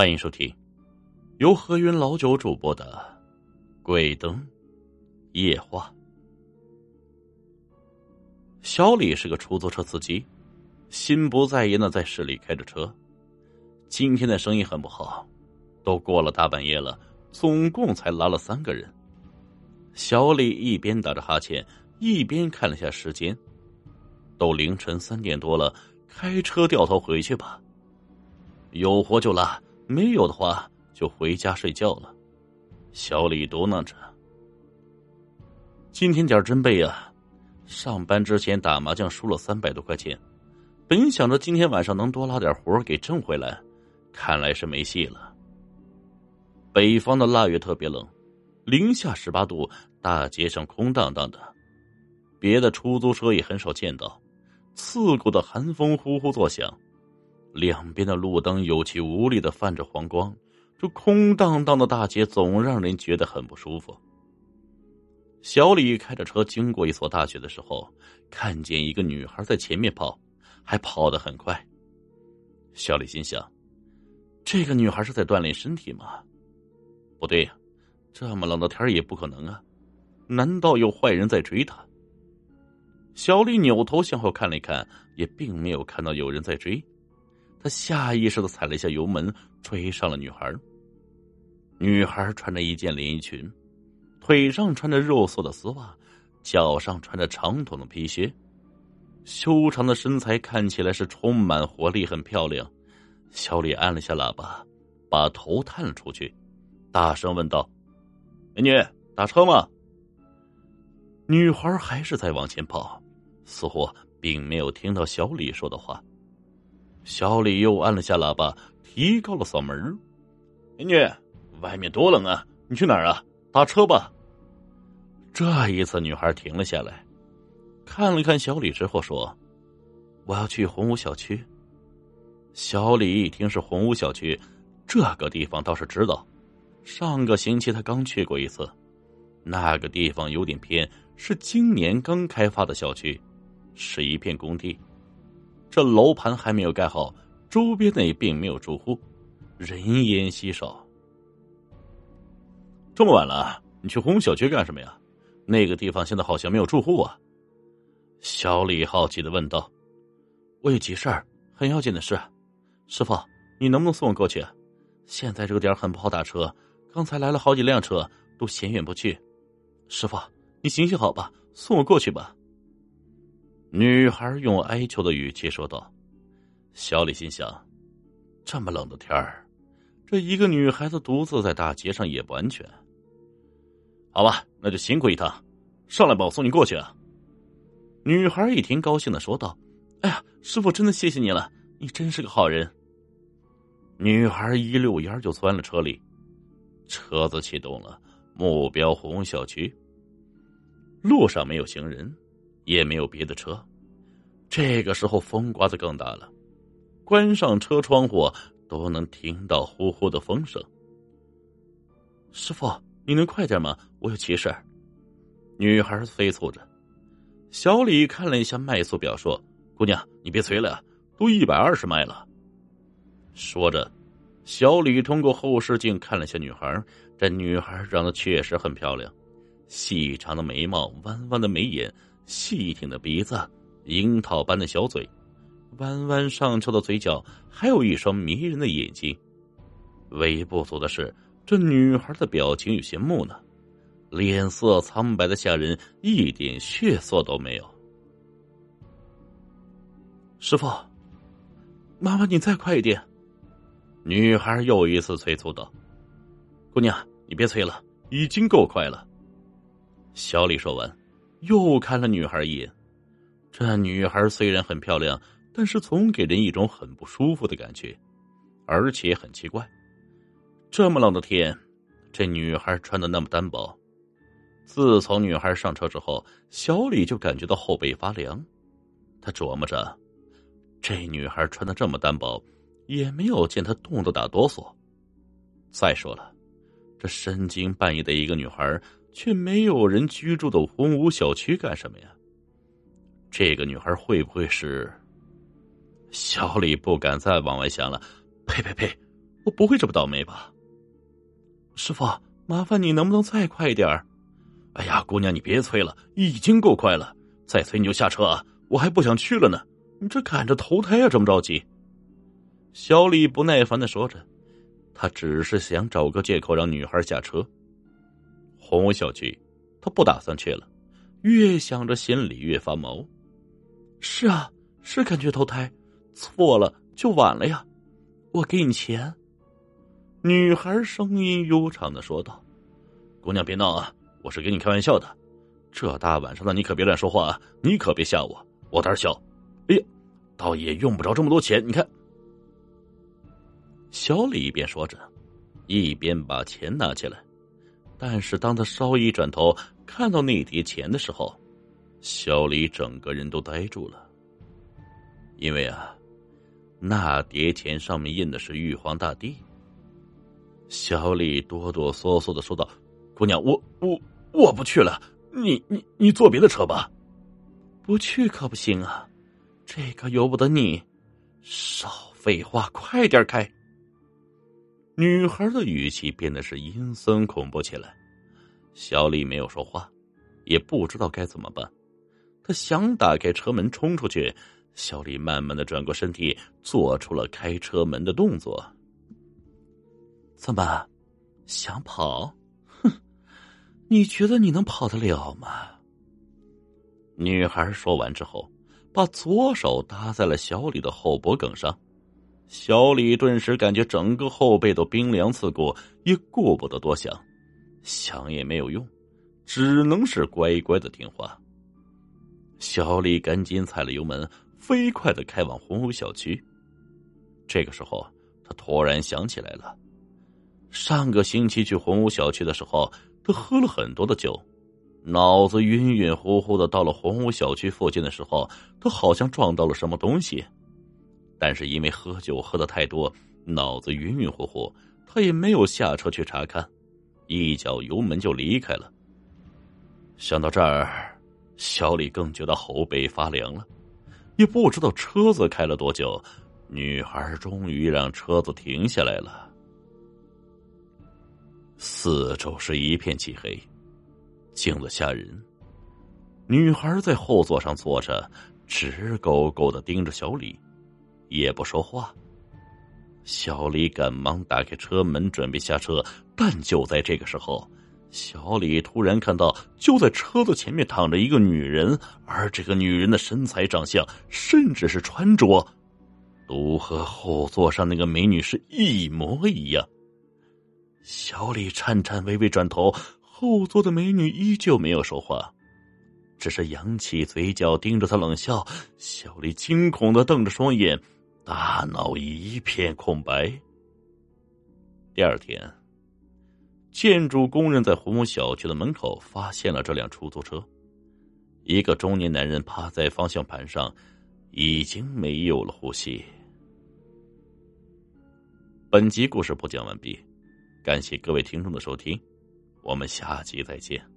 欢迎收听由何云老九主播的《鬼灯夜话》。小李是个出租车司机，心不在焉的在市里开着车。今天的生意很不好，都过了大半夜了，总共才拉了三个人。小李一边打着哈欠，一边看了下时间，都凌晨三点多了，开车掉头回去吧。有活就拉，没有的话就回家睡觉了。小李嘟囔着：“今天点真背啊！上班之前打麻将输了三百多块钱，本想着今天晚上能多拉点活给挣回来，看来是没戏了。北方的腊月特别冷，零下十八度，大街上空荡荡的，别的出租车也很少见到，刺骨的寒风呼呼作响。”两边的路灯有气无力的泛着黄光，这空荡荡的大街总让人觉得很不舒服。小李开着车经过一所大学的时候，看见一个女孩在前面跑，还跑得很快。小李心想：这个女孩是在锻炼身体吗？不对呀，这么冷的天也不可能啊！难道有坏人在追她？小李扭头向后看了一看，也并没有看到有人在追。他下意识的踩了一下油门，追上了女孩。女孩穿着一件连衣裙，腿上穿着肉色的丝袜，脚上穿着长筒的皮靴，修长的身材看起来是充满活力，很漂亮。小李按了下喇叭，把头探了出去，大声问道：“美女，打车吗？”女孩还是在往前跑，似乎并没有听到小李说的话。小李又按了下喇叭，提高了嗓门：“美女，外面多冷啊！你去哪儿啊？打车吧。”这一次，女孩停了下来，看了看小李之后说：“我要去红屋小区。”小李一听是红屋小区，这个地方倒是知道，上个星期他刚去过一次。那个地方有点偏，是今年刚开发的小区，是一片工地。这楼盘还没有盖好，周边内并没有住户，人烟稀少。这么晚了，你去红小区干什么呀？那个地方现在好像没有住户啊。小李好奇的问道：“我有急事儿，很要紧的事，师傅，你能不能送我过去？现在这个点很不好打车，刚才来了好几辆车，都嫌远不去。师傅，你行行好吧，送我过去吧。”女孩用哀求的语气说道：“小李心想，这么冷的天儿，这一个女孩子独自在大街上也不安全。好吧，那就辛苦一趟，上来吧，我送你过去啊。”女孩一听，高兴的说道：“哎呀，师傅，真的谢谢你了，你真是个好人。”女孩一溜烟就钻了车里，车子启动了，目标红小区。路上没有行人。也没有别的车，这个时候风刮得更大了，关上车窗户都能听到呼呼的风声。师傅，你能快点吗？我有急事。女孩催促着。小李看了一下迈速表，说：“姑娘，你别催了，都一百二十迈了。”说着，小李通过后视镜看了下女孩，这女孩长得确实很漂亮，细长的眉毛，弯弯的眉眼。细挺的鼻子，樱桃般的小嘴，弯弯上翘的嘴角，还有一双迷人的眼睛。唯一不足的是，这女孩的表情有些木讷，脸色苍白的吓人，一点血色都没有。师傅，麻烦你再快一点！女孩又一次催促道：“姑娘，你别催了，已经够快了。”小李说完。又看了女孩一眼，这女孩虽然很漂亮，但是总给人一种很不舒服的感觉，而且很奇怪。这么冷的天，这女孩穿的那么单薄。自从女孩上车之后，小李就感觉到后背发凉。他琢磨着，这女孩穿的这么单薄，也没有见她冻得打哆嗦。再说了，这深更半夜的一个女孩。却没有人居住的红屋小区干什么呀？这个女孩会不会是？小李不敢再往外想了。呸呸呸！我不会这么倒霉吧？师傅，麻烦你能不能再快一点哎呀，姑娘，你别催了，已经够快了，再催你就下车啊！我还不想去了呢，你这赶着投胎啊，这么着急？小李不耐烦的说着，他只是想找个借口让女孩下车。红屋小区，他不打算去了，越想着心里越发毛。是啊，是感觉投胎，错了就晚了呀。我给你钱。女孩声音悠长的说道：“姑娘别闹啊，我是跟你开玩笑的。这大晚上的你可别乱说话啊，你可别吓我，我胆小。哎呀，倒也用不着这么多钱，你看。”小李一边说着，一边把钱拿起来。但是当他稍一转头看到那叠钱的时候，小李整个人都呆住了。因为啊，那叠钱上面印的是玉皇大帝。小李哆哆嗦嗦的说道：“姑娘，我我我不去了，你你你坐别的车吧。”“不去可不行啊，这可由不得你。”“少废话，快点开。”女孩的语气变得是阴森恐怖起来，小李没有说话，也不知道该怎么办。他想打开车门冲出去，小李慢慢的转过身体，做出了开车门的动作。怎么，想跑？哼，你觉得你能跑得了吗？女孩说完之后，把左手搭在了小李的后脖梗上。小李顿时感觉整个后背都冰凉刺骨，也顾不得多想，想也没有用，只能是乖乖的听话。小李赶紧踩了油门，飞快的开往红屋小区。这个时候，他突然想起来了，上个星期去红屋小区的时候，他喝了很多的酒，脑子晕晕乎乎的。到了红屋小区附近的时候，他好像撞到了什么东西。但是因为喝酒喝的太多，脑子晕晕乎乎，他也没有下车去查看，一脚油门就离开了。想到这儿，小李更觉得后背发凉了。也不知道车子开了多久，女孩终于让车子停下来了。四周是一片漆黑，静的吓人。女孩在后座上坐着，直勾勾的盯着小李。也不说话。小李赶忙打开车门，准备下车，但就在这个时候，小李突然看到，就在车子前面躺着一个女人，而这个女人的身材、长相，甚至是穿着，都和后座上那个美女是一模一样。小李颤颤巍巍转头，后座的美女依旧没有说话，只是扬起嘴角，盯着他冷笑。小李惊恐的瞪着双眼。大脑一片空白。第二天，建筑工人在胡某小区的门口发现了这辆出租车，一个中年男人趴在方向盘上，已经没有了呼吸。本集故事播讲完毕，感谢各位听众的收听，我们下集再见。